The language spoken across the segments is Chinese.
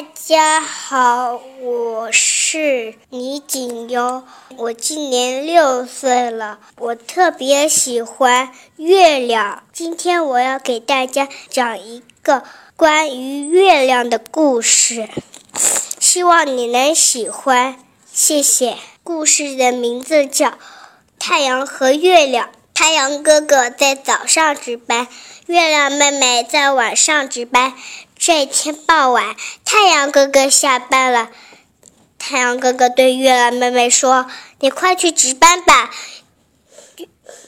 大家好，我是李景优，我今年六岁了，我特别喜欢月亮。今天我要给大家讲一个关于月亮的故事，希望你能喜欢，谢谢。故事的名字叫《太阳和月亮》。太阳哥哥在早上值班，月亮妹妹在晚上值班。这一天傍晚，太阳哥哥下班了。太阳哥哥对月亮妹妹说：“你快去值班吧。”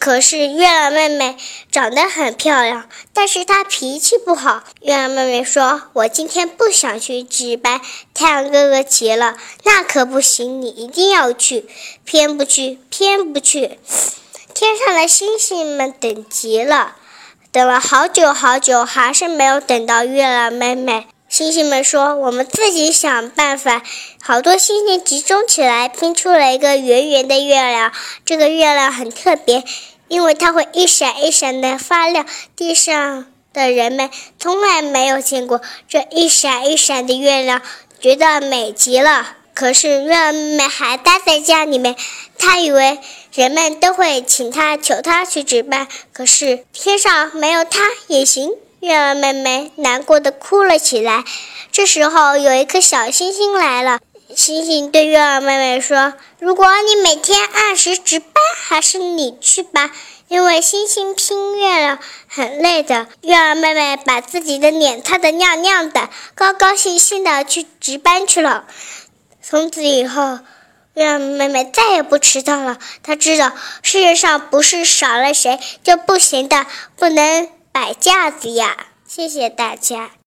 可是月亮妹妹长得很漂亮，但是她脾气不好。月亮妹妹说：“我今天不想去值班。”太阳哥哥急了：“那可不行，你一定要去，偏不去，偏不去。”天上的星星们等急了。等了好久好久，还是没有等到月亮妹妹。星星们说：“我们自己想办法。”好多星星集中起来，拼出了一个圆圆的月亮。这个月亮很特别，因为它会一闪一闪的发亮。地上的人们从来没有见过这一闪一闪的月亮，觉得美极了。可是月儿妹妹还待在家里面，她以为人们都会请她、求她去值班。可是天上没有她也行。月儿妹妹难过的哭了起来。这时候有一颗小星星来了，星星对月儿妹妹说：“如果你每天按时值班，还是你去吧，因为星星拼月亮很累的。”月儿妹妹把自己的脸擦得亮亮的，高高兴兴的去值班去了。从此以后，让妹妹再也不迟到了。她知道世界上不是少了谁就不行的，不能摆架子呀。谢谢大家。